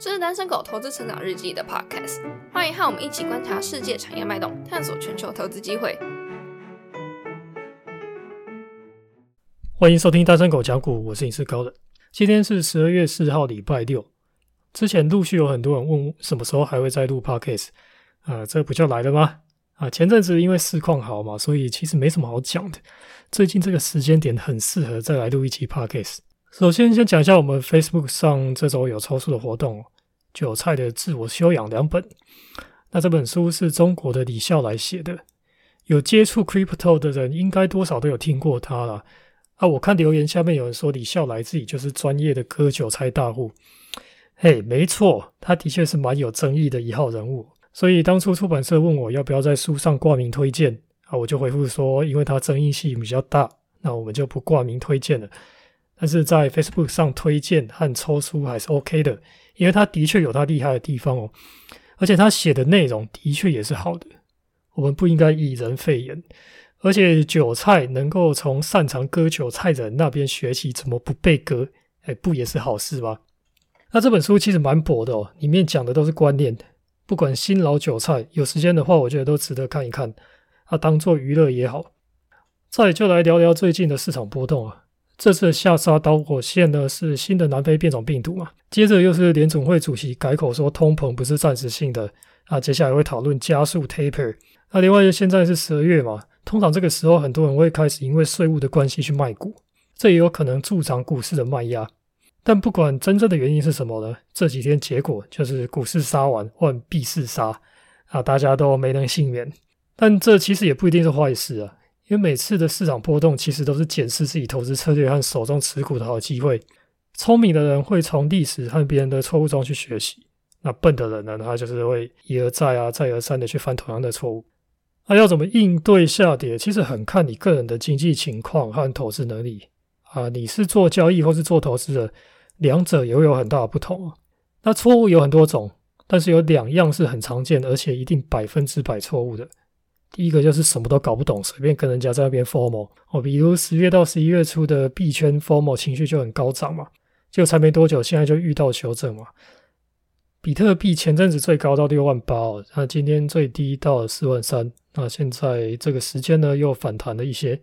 这是单身狗投资成长日记的 podcast，欢迎和我们一起观察世界产业脉动，探索全球投资机会。欢迎收听单身狗讲股，我是影视高人。今天是十二月四号，礼拜六。之前陆续有很多人问什么时候还会再录 podcast，啊，这不就来了吗？啊，前阵子因为市况好嘛，所以其实没什么好讲的。最近这个时间点很适合再来录一期 podcast。首先，先讲一下我们 Facebook 上这周有抽书的活动，韭菜的自我修养两本。那这本书是中国的李笑来写的，有接触 Crypto 的人应该多少都有听过他了。啊，我看留言下面有人说李笑来自己就是专业的割韭菜大户。嘿，没错，他的确是蛮有争议的一号人物。所以当初出版社问我要不要在书上挂名推荐，啊，我就回复说，因为他争议性比较大，那我们就不挂名推荐了。但是在 Facebook 上推荐和抽出还是 OK 的，因为他的确有他厉害的地方哦，而且他写的内容的确也是好的。我们不应该以人废言，而且韭菜能够从擅长割韭菜的人那边学习怎么不被割，哎，不也是好事吗？那这本书其实蛮薄的哦，里面讲的都是观念，不管新老韭菜，有时间的话，我觉得都值得看一看，啊，当做娱乐也好。再就来聊聊最近的市场波动啊。这次下杀导火线呢是新的南非变种病毒嘛？接着又是联总会主席改口说通膨不是暂时性的啊，接下来会讨论加速 taper。那另外现在是十二月嘛，通常这个时候很多人会开始因为税务的关系去卖股，这也有可能助长股市的卖压。但不管真正的原因是什么呢，这几天结果就是股市杀完换币市杀啊，大家都没能幸免。但这其实也不一定是坏事啊。因为每次的市场波动，其实都是检视自己投资策略和手中持股的好机会。聪明的人会从历史和别人的错误中去学习，那笨的人呢，他就是会一而再啊，再而三的去犯同样的错误。那要怎么应对下跌，其实很看你个人的经济情况和投资能力啊。你是做交易或是做投资的，两者也会有很大的不同。那错误有很多种，但是有两样是很常见的，而且一定百分之百错误的。第一个就是什么都搞不懂，随便跟人家在那边 formal 哦，比如十月到十一月初的币圈 formal 情绪就很高涨嘛，就才没多久，现在就遇到修正嘛。比特币前阵子最高到六万八，那今天最低到四万三，那现在这个时间呢又反弹了一些。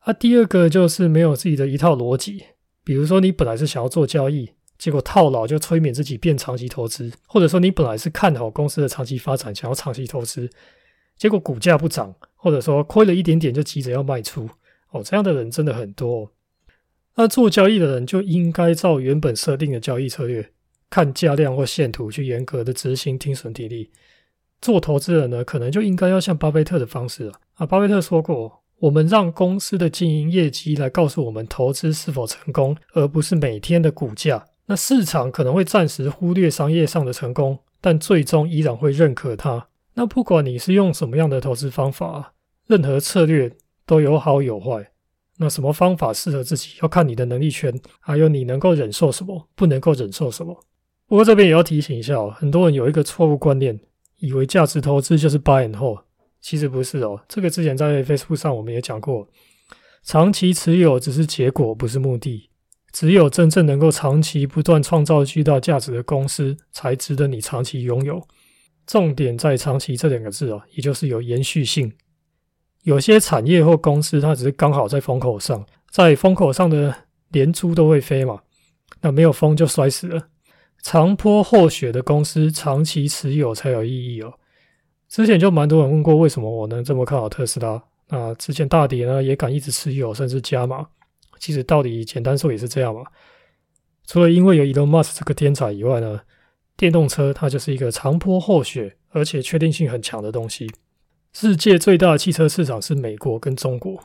啊，第二个就是没有自己的一套逻辑，比如说你本来是想要做交易，结果套牢就催眠自己变长期投资，或者说你本来是看好公司的长期发展，想要长期投资。结果股价不涨，或者说亏了一点点就急着要卖出，哦，这样的人真的很多。那做交易的人就应该照原本设定的交易策略，看价量或线图去严格的执行听损体力。做投资人呢，可能就应该要像巴菲特的方式啊。啊，巴菲特说过，我们让公司的经营业绩来告诉我们投资是否成功，而不是每天的股价。那市场可能会暂时忽略商业上的成功，但最终依然会认可它。那不管你是用什么样的投资方法，任何策略都有好有坏。那什么方法适合自己，要看你的能力圈，还有你能够忍受什么，不能够忍受什么。不过这边也要提醒一下哦，很多人有一个错误观念，以为价值投资就是 buy and hold，其实不是哦。这个之前在 Facebook 上我们也讲过，长期持有只是结果，不是目的。只有真正能够长期不断创造巨大价值的公司，才值得你长期拥有。重点在“长期”这两个字哦，也就是有延续性。有些产业或公司，它只是刚好在风口上，在风口上的连猪都会飞嘛，那没有风就摔死了。长坡厚雪的公司，长期持有才有意义哦。之前就蛮多人问过，为什么我能这么看好特斯拉？那之前大跌呢，也敢一直持有，甚至加码。其实到底简单说也是这样嘛。除了因为有 Elon Musk 这个天才以外呢？电动车它就是一个长坡厚雪，而且确定性很强的东西。世界最大的汽车市场是美国跟中国。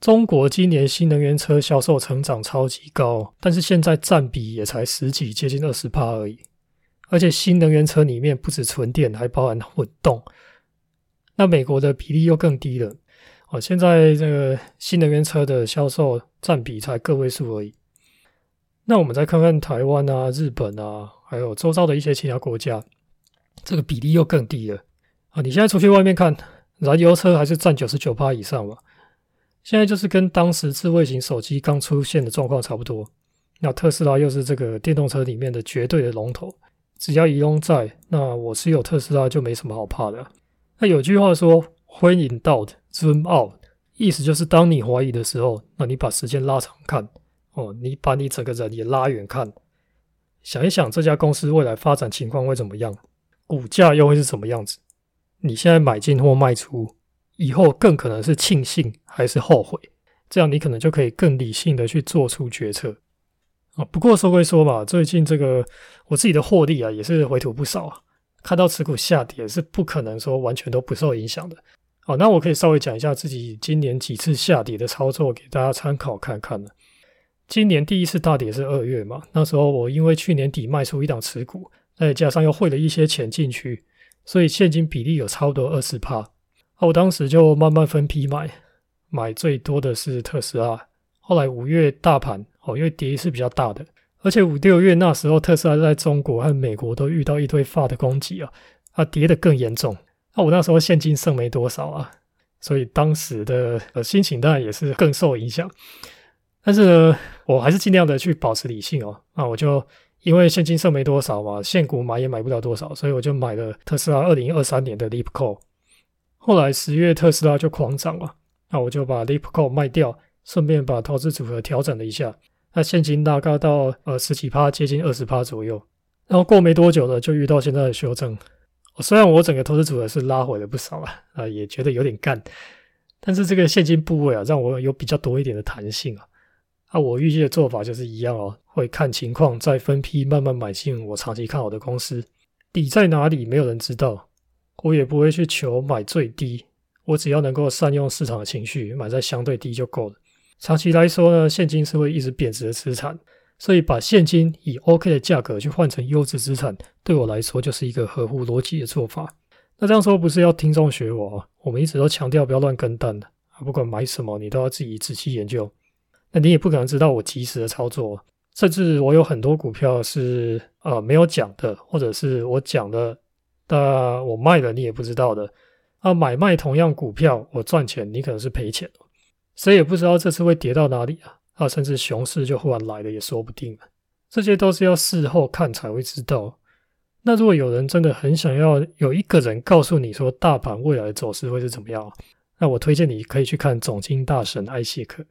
中国今年新能源车销售成长超级高，但是现在占比也才十几，接近二十帕而已。而且新能源车里面不止纯电，还包含混动。那美国的比例又更低了。哦，现在这个新能源车的销售占比才个位数而已。那我们再看看台湾啊、日本啊。还有周遭的一些其他国家，这个比例又更低了啊！你现在出去外面看，燃油车还是占九十九趴以上吧？现在就是跟当时智慧型手机刚出现的状况差不多。那特斯拉又是这个电动车里面的绝对的龙头，只要移动在，那我持有特斯拉就没什么好怕的。那有句话说，When in doubt, zoom out，意思就是当你怀疑的时候，那你把时间拉长看，哦，你把你整个人也拉远看，想一想这家公司未来发展情况会怎么样，股价又会是什么样子？你现在买进或卖出，以后更可能是庆幸还是后悔？这样你可能就可以更理性的去做出决策。啊，不过说归说嘛，最近这个我自己的获利啊也是回吐不少啊。看到持股下跌是不可能说完全都不受影响的。好，那我可以稍微讲一下自己今年几次下跌的操作给大家参考看看呢。今年第一次大跌是二月嘛，那时候我因为去年底卖出一档持股，再加上又汇了一些钱进去，所以现金比例有差不多二十趴。我当时就慢慢分批买，买最多的是特斯拉。后来五月大盘。哦，因为跌是比较大的，而且五六月那时候特斯拉在中国和美国都遇到一堆发的攻击啊，啊跌得更严重。那我那时候现金剩没多少啊，所以当时的呃心情当然也是更受影响。但是呢，我还是尽量的去保持理性哦。那我就因为现金剩没多少嘛，现股买也买不了多少，所以我就买了特斯拉二零二三年的 l e a p c o。后来十月特斯拉就狂涨了，那我就把 l e a p c o 卖掉，顺便把投资组合调整了一下。那现金大概到呃十几趴，接近二十趴左右。然后过没多久呢，就遇到现在的修正。虽然我整个投资组合是拉回了不少啊，啊也觉得有点干，但是这个现金部位啊，让我有比较多一点的弹性啊。啊，我预计的做法就是一样哦，会看情况再分批慢慢买进我长期看好的公司。底在哪里，没有人知道，我也不会去求买最低，我只要能够善用市场的情绪，买在相对低就够了。长期来说呢，现金是会一直贬值的资产，所以把现金以 OK 的价格去换成优质资产，对我来说就是一个合乎逻辑的做法。那这样说不是要听众学我啊？我们一直都强调不要乱跟单的，不管买什么，你都要自己仔细研究。那你也不可能知道我及时的操作，甚至我有很多股票是呃没有讲的，或者是我讲的，但我卖了你也不知道的。啊，买卖同样股票，我赚钱，你可能是赔钱。谁也不知道这次会跌到哪里啊！啊，甚至熊市就忽然来了也说不定。这些都是要事后看才会知道。那如果有人真的很想要有一个人告诉你说大盘未来的走势会是怎么样，那我推荐你可以去看总经大神艾谢克，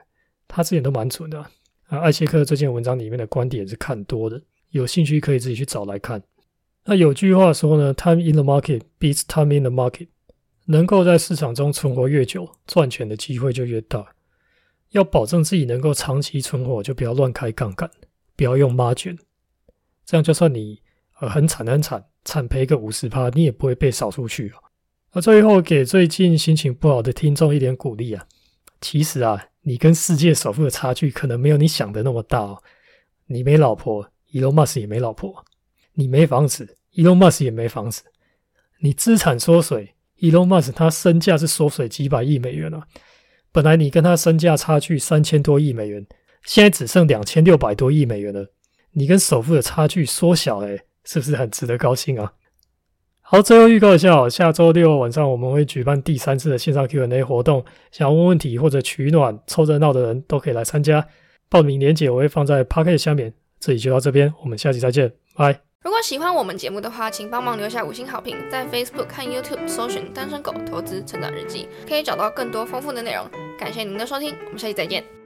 他之前都蛮准的啊。艾切克这篇文章里面的观点是看多的，有兴趣可以自己去找来看。那有句话说呢，Time in the market beats time in the market，能够在市场中存活越久，赚钱的机会就越大。要保证自己能够长期存活，就不要乱开杠杆，不要用孖卷，这样就算你呃很惨很惨，惨赔个五十趴，你也不会被扫出去啊。那最后给最近心情不好的听众一点鼓励啊，其实啊，你跟世界首富的差距可能没有你想的那么大哦。你没老婆，Elon Musk 也没老婆；你没房子，Elon Musk 也没房子；你资产缩水，Elon Musk 他身价是缩水几百亿美元啊。本来你跟他身价差距三千多亿美元，现在只剩两千六百多亿美元了。你跟首富的差距缩小，哎，是不是很值得高兴啊？好，最后预告一下，下周六晚上我们会举办第三次的线上 Q&A 活动，想要问问题或者取暖、凑热闹的人都可以来参加。报名链接我会放在 p a c k e t 下面。这里就到这边，我们下期再见，拜。如果喜欢我们节目的话，请帮忙留下五星好评，在 Facebook 看 YouTube 搜寻“单身狗投资成长日记”，可以找到更多丰富的内容。感谢您的收听，我们下期再见。